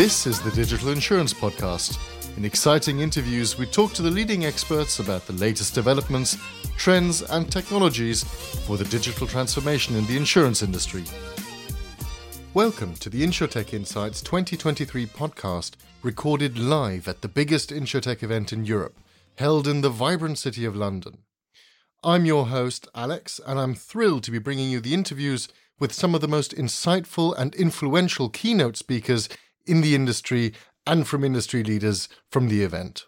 This is the Digital Insurance Podcast. In exciting interviews, we talk to the leading experts about the latest developments, trends, and technologies for the digital transformation in the insurance industry. Welcome to the InsurTech Insights 2023 podcast, recorded live at the biggest InsurTech event in Europe, held in the vibrant city of London. I'm your host, Alex, and I'm thrilled to be bringing you the interviews with some of the most insightful and influential keynote speakers in the industry and from industry leaders from the event.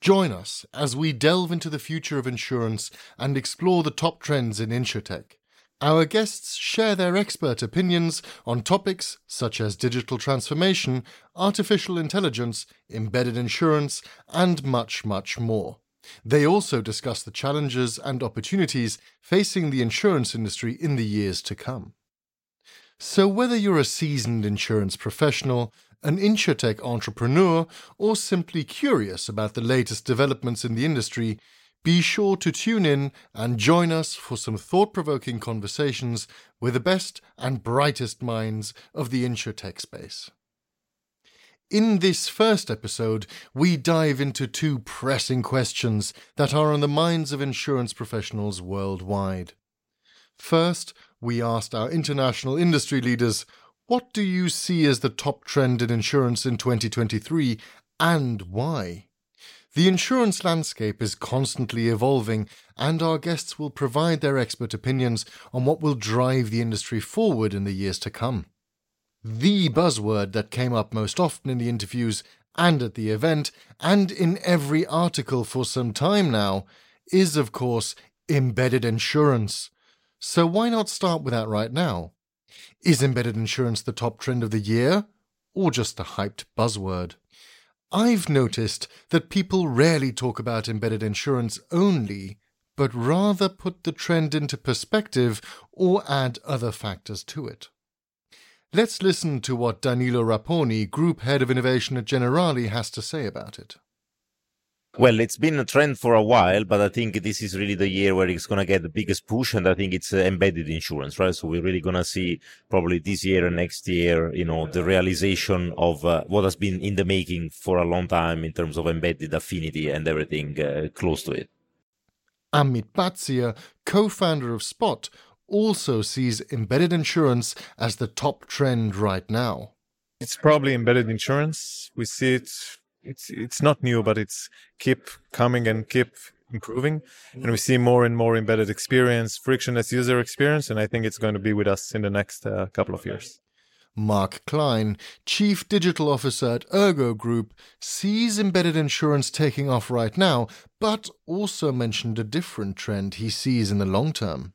Join us as we delve into the future of insurance and explore the top trends in InsurTech. Our guests share their expert opinions on topics such as digital transformation, artificial intelligence, embedded insurance, and much, much more. They also discuss the challenges and opportunities facing the insurance industry in the years to come. So, whether you're a seasoned insurance professional, an insurtech entrepreneur, or simply curious about the latest developments in the industry, be sure to tune in and join us for some thought provoking conversations with the best and brightest minds of the insurtech space. In this first episode, we dive into two pressing questions that are on the minds of insurance professionals worldwide. First, we asked our international industry leaders, what do you see as the top trend in insurance in 2023 and why? The insurance landscape is constantly evolving, and our guests will provide their expert opinions on what will drive the industry forward in the years to come. The buzzword that came up most often in the interviews and at the event, and in every article for some time now, is, of course, embedded insurance. So why not start with that right now? Is embedded insurance the top trend of the year, or just a hyped buzzword? I've noticed that people rarely talk about embedded insurance only, but rather put the trend into perspective or add other factors to it. Let's listen to what Danilo Raponi, Group Head of Innovation at Generali, has to say about it. Well, it's been a trend for a while, but I think this is really the year where it's going to get the biggest push. And I think it's uh, embedded insurance, right? So we're really going to see probably this year and next year, you know, the realization of uh, what has been in the making for a long time in terms of embedded affinity and everything uh, close to it. Amit Bhatia, co-founder of Spot, also sees embedded insurance as the top trend right now. It's probably embedded insurance. We see it it's it's not new, but it's keep coming and keep improving. And we see more and more embedded experience, frictionless user experience, and I think it's going to be with us in the next uh, couple of years. Mark Klein, Chief Digital Officer at Ergo Group, sees embedded insurance taking off right now, but also mentioned a different trend he sees in the long term.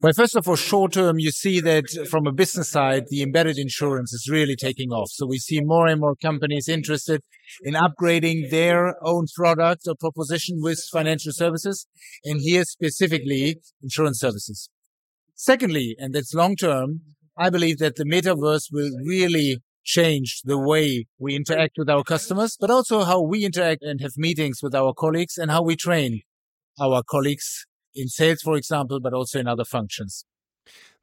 Well, first of all, short term, you see that from a business side, the embedded insurance is really taking off. So we see more and more companies interested in upgrading their own product or proposition with financial services. And here specifically insurance services. Secondly, and that's long term, I believe that the metaverse will really change the way we interact with our customers, but also how we interact and have meetings with our colleagues and how we train our colleagues in sales, for example, but also in other functions.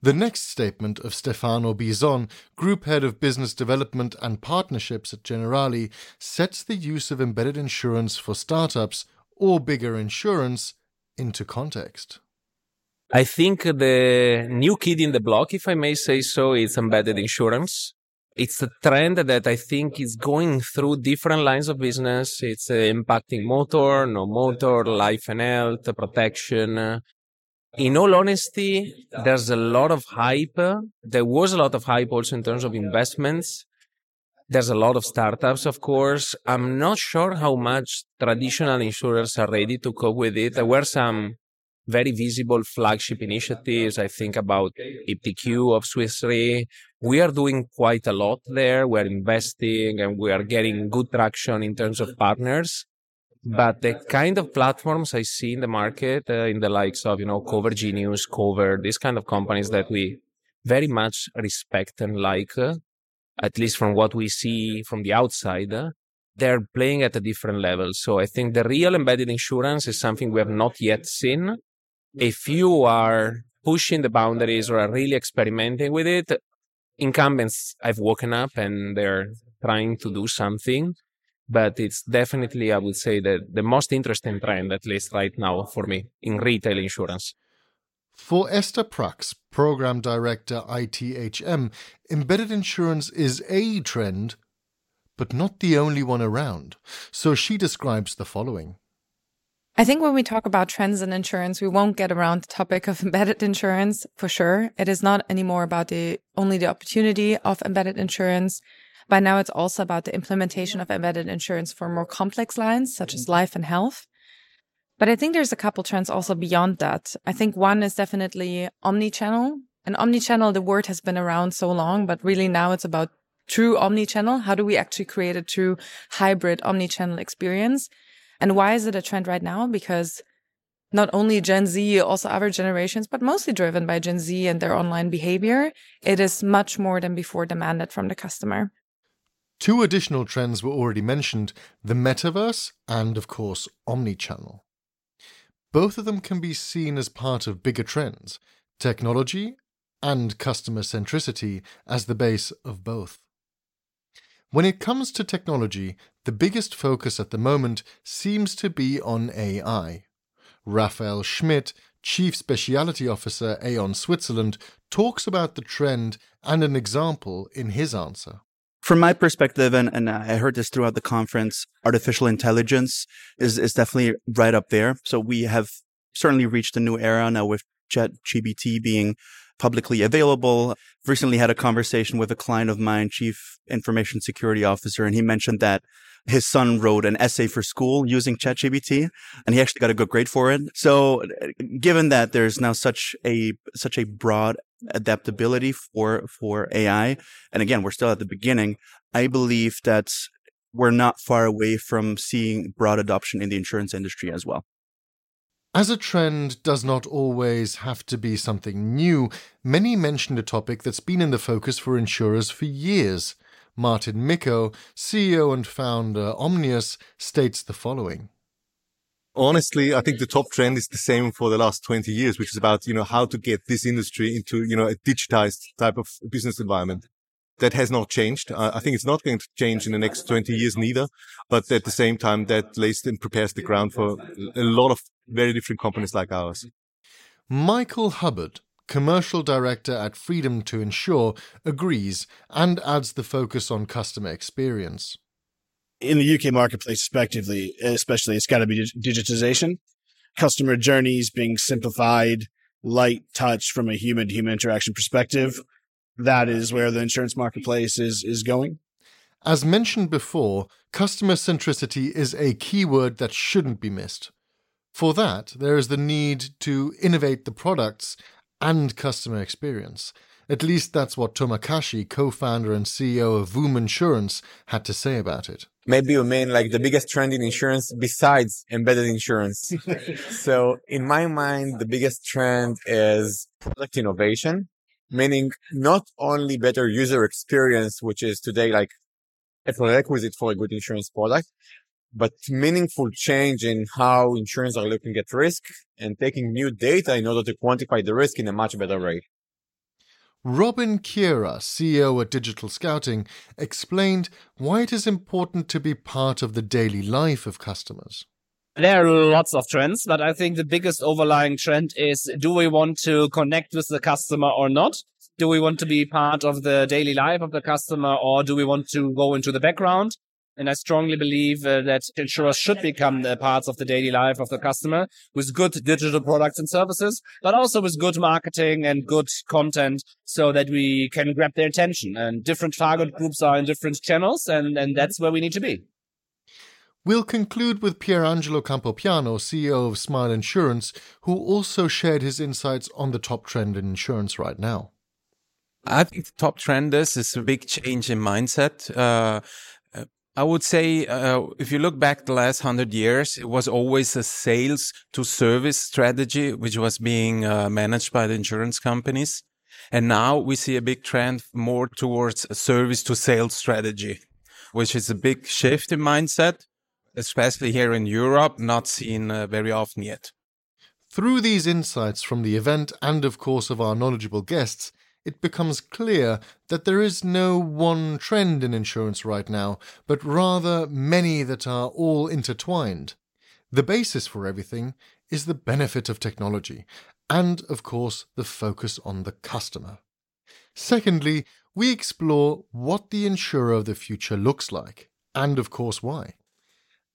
The next statement of Stefano Bison, Group Head of Business Development and Partnerships at Generali, sets the use of embedded insurance for startups or bigger insurance into context. I think the new kid in the block, if I may say so, is embedded insurance it's a trend that I think is going through different lines of business. It's uh, impacting motor, no motor, life and health, protection. In all honesty, there's a lot of hype. There was a lot of hype also in terms of investments. There's a lot of startups, of course. I'm not sure how much traditional insurers are ready to cope with it. There were some very visible flagship initiatives. I think about iptiQ of Swiss Re. We are doing quite a lot there. We're investing and we are getting good traction in terms of partners. But the kind of platforms I see in the market, uh, in the likes of, you know, Cover Genius, Qover, these kind of companies that we very much respect and like, uh, at least from what we see from the outside, uh, they're playing at a different level. So I think the real embedded insurance is something we have not yet seen if you are pushing the boundaries or are really experimenting with it, incumbents I've woken up and they're trying to do something. But it's definitely, I would say, that the most interesting trend, at least right now for me, in retail insurance. For Esther Prax, Program Director ITHM, embedded insurance is a trend, but not the only one around. So she describes the following. I think when we talk about trends in insurance, we won't get around the topic of embedded insurance for sure. It is not anymore about the only the opportunity of embedded insurance. By now, it's also about the implementation of embedded insurance for more complex lines, such as mm-hmm. life and health. But I think there's a couple trends also beyond that. I think one is definitely omni-channel. And omni-channel, the word has been around so long, but really now it's about true omni-channel. How do we actually create a true hybrid omni-channel experience? And why is it a trend right now? Because not only Gen Z, also other generations, but mostly driven by Gen Z and their online behavior, it is much more than before demanded from the customer. Two additional trends were already mentioned the metaverse and, of course, omnichannel. Both of them can be seen as part of bigger trends technology and customer centricity as the base of both. When it comes to technology, the biggest focus at the moment seems to be on AI. Raphael Schmidt, Chief Speciality Officer Aon Switzerland, talks about the trend and an example in his answer from my perspective, and, and I heard this throughout the conference, artificial intelligence is, is definitely right up there. So we have certainly reached a new era now with ChatGPT being publicly available. Recently had a conversation with a client of mine, chief information security officer, and he mentioned that his son wrote an essay for school using ChatGPT and he actually got a good grade for it. So given that there's now such a, such a broad adaptability for, for AI, and again, we're still at the beginning, I believe that we're not far away from seeing broad adoption in the insurance industry as well. As a trend does not always have to be something new, many mentioned a topic that's been in the focus for insurers for years Martin Micko, CEO and founder Omnius, states the following. Honestly, I think the top trend is the same for the last 20 years, which is about, you know, how to get this industry into, you know, a digitized type of business environment. That has not changed. I think it's not going to change in the next 20 years neither. But at the same time, that lays and prepares the ground for a lot of very different companies like ours. Michael Hubbard, commercial director at Freedom to Insure, agrees and adds the focus on customer experience. In the UK marketplace, respectively, especially, it's got to be digitization, customer journeys being simplified, light touch from a human to human interaction perspective. That is where the insurance marketplace is, is going. As mentioned before, customer centricity is a keyword that shouldn't be missed. For that, there is the need to innovate the products and customer experience. At least that's what Tomer Kashi, co-founder and CEO of Voom Insurance, had to say about it. Maybe you mean like the biggest trend in insurance besides embedded insurance. so in my mind, the biggest trend is product innovation, meaning not only better user experience, which is today like a prerequisite for a good insurance product, but meaningful change in how insurers are looking at risk and taking new data in order to quantify the risk in a much better way. Robin Kiera, CEO at Digital Scouting, explained why it is important to be part of the daily life of customers. There are lots of trends, but I think the biggest overlying trend is do we want to connect with the customer or not? Do we want to be part of the daily life of the customer or do we want to go into the background? And I strongly believe uh, that insurers should become the parts of the daily life of the customer with good digital products and services, but also with good marketing and good content so that we can grab their attention. And different target groups are in different channels, and, and that's where we need to be. We'll conclude with Pierangelo Campopiano, CEO of Smile Insurance, who also shared his insights on the top trend in insurance right now. I think the top trend is, is a big change in mindset. Uh, I would say, uh, if you look back the last hundred years, it was always a sales to service strategy, which was being uh, managed by the insurance companies. And now we see a big trend more towards a service to sales strategy, which is a big shift in mindset, especially here in Europe, not seen uh, very often yet. Through these insights from the event and, of course, of our knowledgeable guests, it becomes clear that there is no one trend in insurance right now, but rather many that are all intertwined. The basis for everything is the benefit of technology, and of course, the focus on the customer. Secondly, we explore what the insurer of the future looks like, and of course, why.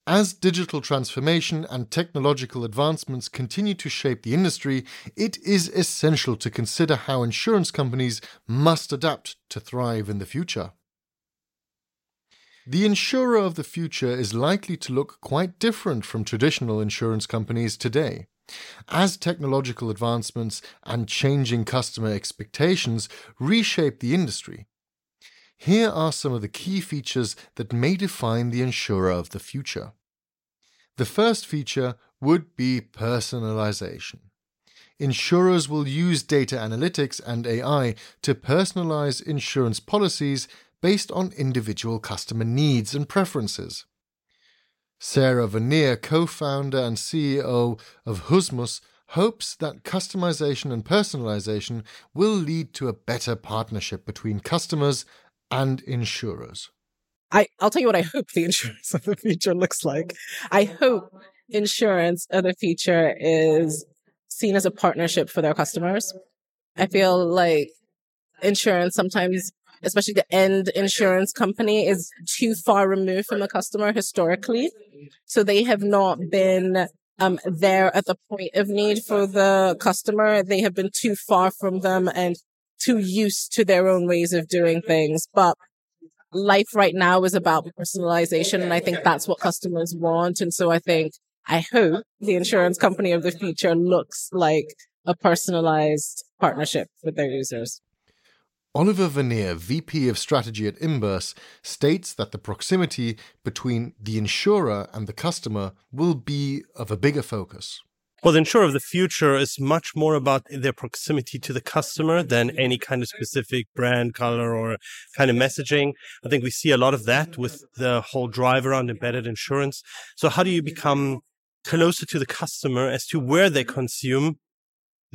As digital transformation and technological advancements continue to shape the industry, it is essential to consider how insurance companies must adapt to thrive in the future. The insurer of the future is likely to look quite different from traditional insurance companies today. As technological advancements and changing customer expectations reshape the industry, here are some of the key features that may define the insurer of the future. The first feature would be personalization. Insurers will use data analytics and AI to personalize insurance policies based on individual customer needs and preferences. Sarah Vernier, co founder and CEO of Husmus, hopes that customization and personalization will lead to a better partnership between customers and insurers? I, I'll tell you what I hope the insurance of the future looks like. I hope insurance of the future is seen as a partnership for their customers. I feel like insurance sometimes, especially the end insurance company, is too far removed from the customer historically. So they have not been um, there at the point of need for the customer. They have been too far from them and too used to their own ways of doing things. But life right now is about personalization. And I think that's what customers want. And so I think, I hope the insurance company of the future looks like a personalized partnership with their users. Oliver Vernier, VP of Strategy at Imbers, states that the proximity between the insurer and the customer will be of a bigger focus. Well, the insurer of the future is much more about their proximity to the customer than mm-hmm. any kind of specific brand, color, or kind of messaging. I think we see a lot of that with the whole drive around embedded insurance. So how do you become closer to the customer as to where they consume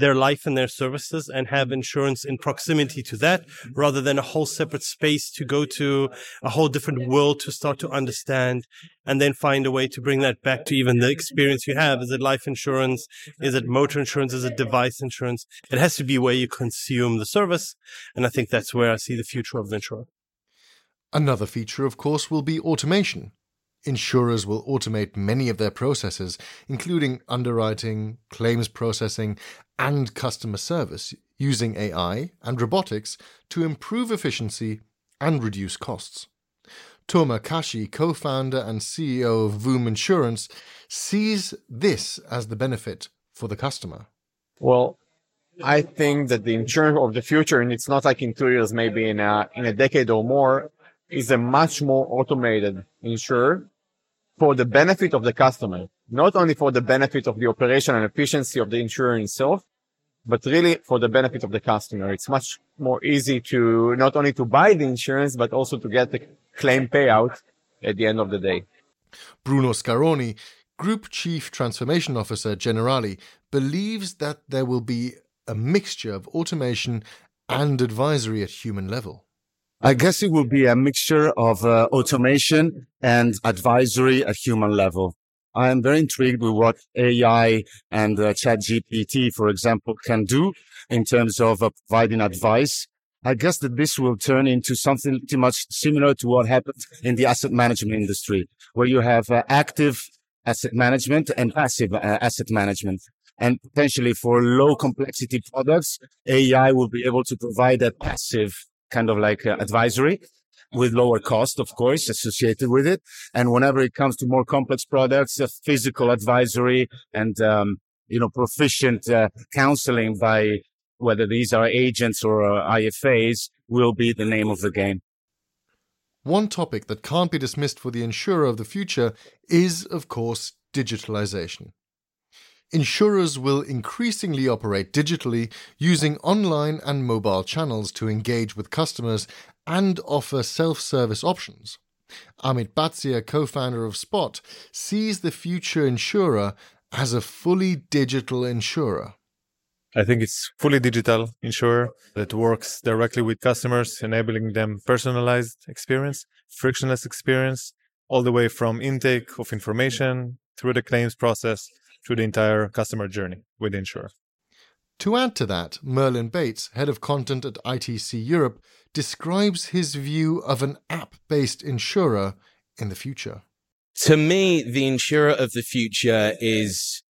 their life and their services and have mm-hmm. insurance in proximity to that mm-hmm. rather than a whole separate space to go to a whole different world to start to understand and then find a way to bring that back to even the experience you have. Is it life insurance? Is it motor insurance? Is it device insurance? It has to be where you consume the service. And I think that's where I see the future of the insurer. Another feature, of course, will be automation. Insurers will automate many of their processes, including underwriting, claims processing, and customer service, using AI and robotics to improve efficiency and reduce costs. Tomer Kashi, co founder and CEO of Voom Insurance, sees this as the benefit for the customer. Well, I think that the insurance of the future, and it's not like in two years, maybe in a, in a decade or more, is a much more automated insurer for the benefit of the customer, not only for the benefit of the operation and efficiency of the insurer itself, but really for the benefit of the customer. It's much more easy to not only to buy the insurance, but also to get the claim payout at the end of the day. Bruno Scaroni, Group Chief Transformation Officer Generali, believes that there will be a mixture of automation and advisory at human level. I guess it will be a mixture of uh, automation and advisory at human level. I am very intrigued with what AI and uh, ChatGPT, for example, can do in terms of uh, providing advice. I guess that this will turn into something pretty much similar to what happened in the asset management industry, where you have uh, active asset management and passive uh, asset management. And potentially for low complexity products, AI will be able to provide a passive kind of like uh, advisory with lower cost, of course, associated with it. And whenever it comes to more complex products, physical advisory and, um, you know, proficient uh, counseling by whether these are agents or uh, IFAs will be the name of the game. One topic that can't be dismissed for the insurer of the future is, of course, digitalization. Insurers will increasingly operate digitally using online and mobile channels to engage with customers and offer self service options. Amit Bhatia, co founder of Spot, sees the future insurer as a fully digital insurer. I think it's fully digital insurer that works directly with customers, enabling them personalized experience, frictionless experience, all the way from intake of information through the claims process, through the entire customer journey with the insurer. To add to that, Merlin Bates, head of content at ITC Europe, describes his view of an app based insurer in the future. To me, the insurer of the future is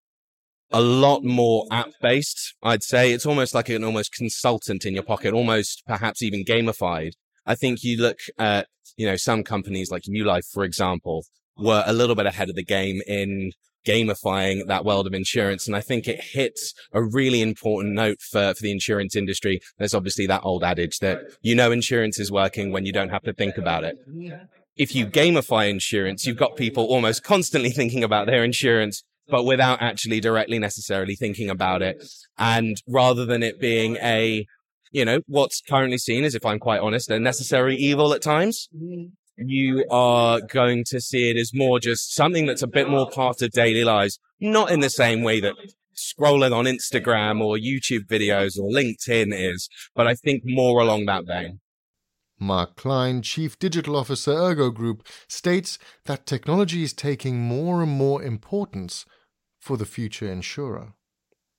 a lot more app based. I'd say it's almost like an almost consultant in your pocket, almost perhaps even gamified. I think you look at, you know, some companies like New Life, for example, were a little bit ahead of the game in gamifying that world of insurance. And I think it hits a really important note for, for the insurance industry. There's obviously that old adage that you know insurance is working when you don't have to think about it. If you gamify insurance, you've got people almost constantly thinking about their insurance, but without actually directly necessarily thinking about it. And rather than it being a, you know, what's currently seen as, if I'm quite honest, a necessary evil at times, you are going to see it as more just something that's a bit more part of daily lives, not in the same way that scrolling on Instagram or YouTube videos or LinkedIn is, but I think more along that vein. Mark Klein, Chief Digital Officer Ergo Group, states that technology is taking more and more importance for the future insurer.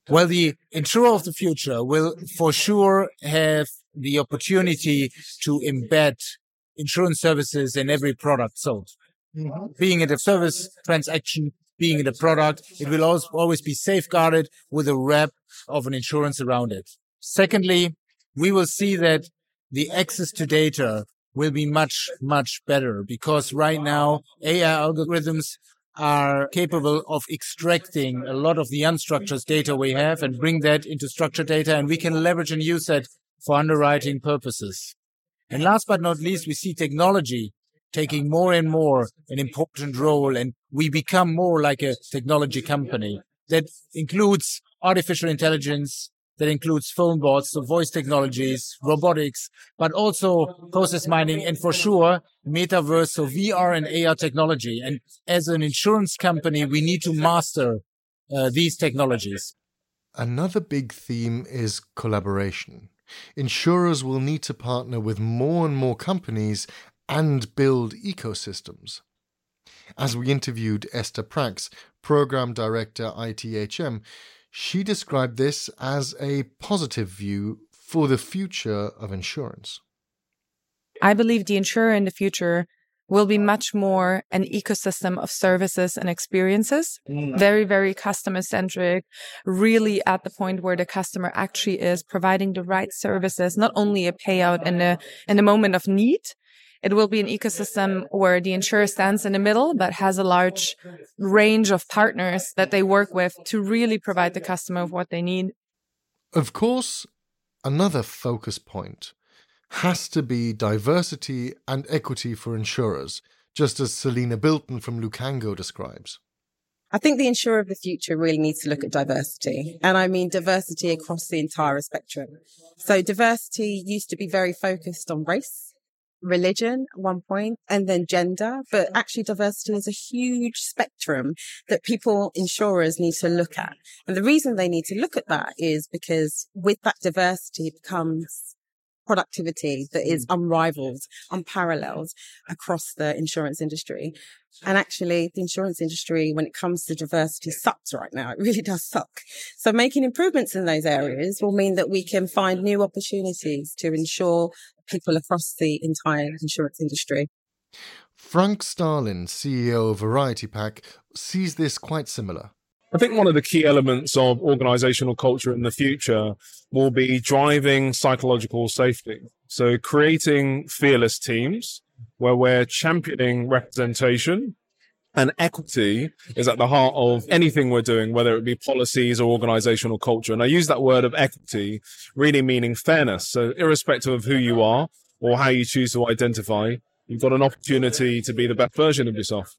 Well, the insurer of the future will for sure have the opportunity to embed insurance services in every product sold. Mm-hmm. Being it a service transaction, being it a product, it will always, always be safeguarded with a wrap of an insurance around it. Secondly, we will see that the access to data will be much, much better because right now AI algorithms are capable of extracting a lot of the unstructured data we have and bring that into structured data and we can leverage and use that for underwriting purposes. And last but not least, we see technology taking more and more an important role and we become more like a technology company that includes artificial intelligence, that includes phone bots, so voice technologies, robotics, but also process mining, and for sure, metaverse, so VR and AR technology. And as an insurance company, we need to master uh, these technologies. Another big theme is collaboration insurers will need to partner with more and more companies and build ecosystems. As we interviewed Esther Prax, Program Director ITHM, she described this as a positive view for the future of insurance. I believe the insurer in the future will be much more an ecosystem of services and experiences. Mm. Very, very customer centric, really at the point where the customer actually is providing the right services, not only a payout in a, in a moment of need. It will be an ecosystem where the insurer stands in the middle, but has a large range of partners that they work with to really provide the customer with what they need. Of course, another focus point has to be diversity and equity for insurers, just as Selina Bilton from Lukango describes. I think the insurer of the future really needs to look at diversity. And I mean diversity across the entire spectrum. So diversity used to be very focused on race, religion at one point, and then gender. But actually diversity is a huge spectrum that people, insurers need to look at. And the reason they need to look at that is because with that diversity it becomes productivity that is mm. unrivaled, unparalleled across the insurance industry. And actually, the insurance industry, when it comes to diversity, sucks right now. It really does suck. So making improvements in those areas will mean that we can find new opportunities to ensure people across the entire insurance industry. Frank Starlin, CEO of Variety Pack, sees this quite similar. I think one of the key elements of organizational culture in the future will be driving psychological safety. So creating fearless teams where we're championing representation and equity is at the heart of anything we're doing, whether it be policies or organizational culture. And I use that word of equity really meaning fairness. So irrespective of who you are or how you choose to identify, you've got an opportunity to be the best version of yourself.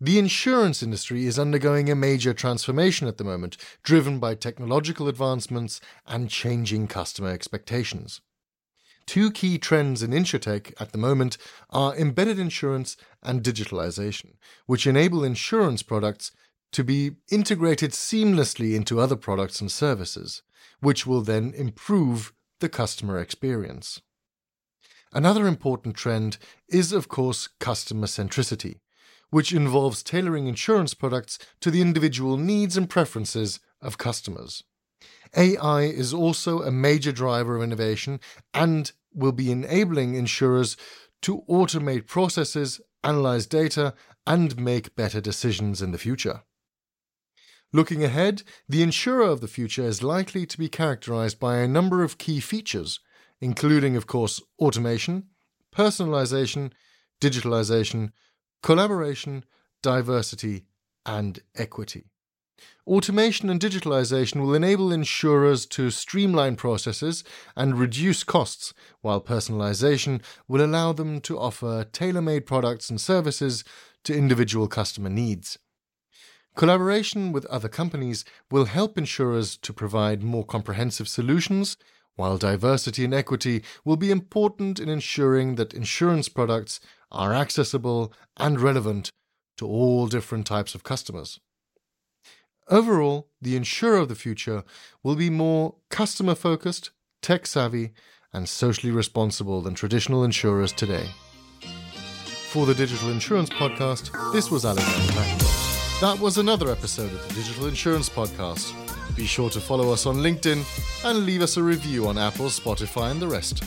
The insurance industry is undergoing a major transformation at the moment, driven by technological advancements and changing customer expectations. Two key trends in insurtech at the moment are embedded insurance and digitalization, which enable insurance products to be integrated seamlessly into other products and services, which will then improve the customer experience. Another important trend is, of course, customer centricity, which involves tailoring insurance products to the individual needs and preferences of customers. AI is also a major driver of innovation and will be enabling insurers to automate processes, analyze data, and make better decisions in the future. Looking ahead, the insurer of the future is likely to be characterized by a number of key features, including, of course, automation, personalization, digitalization, collaboration, diversity, and equity. Automation and digitalization will enable insurers to streamline processes and reduce costs, while personalization will allow them to offer tailor made products and services to individual customer needs. Collaboration with other companies will help insurers to provide more comprehensive solutions, while diversity and equity will be important in ensuring that insurance products are accessible and relevant to all different types of customers. Overall, the insurer of the future will be more customer focused, tech savvy, and socially responsible than traditional insurers today. For the Digital Insurance Podcast, this was Alexander. That was another episode of the Digital Insurance Podcast. Be sure to follow us on LinkedIn and leave us a review on Apple, Spotify, and the rest.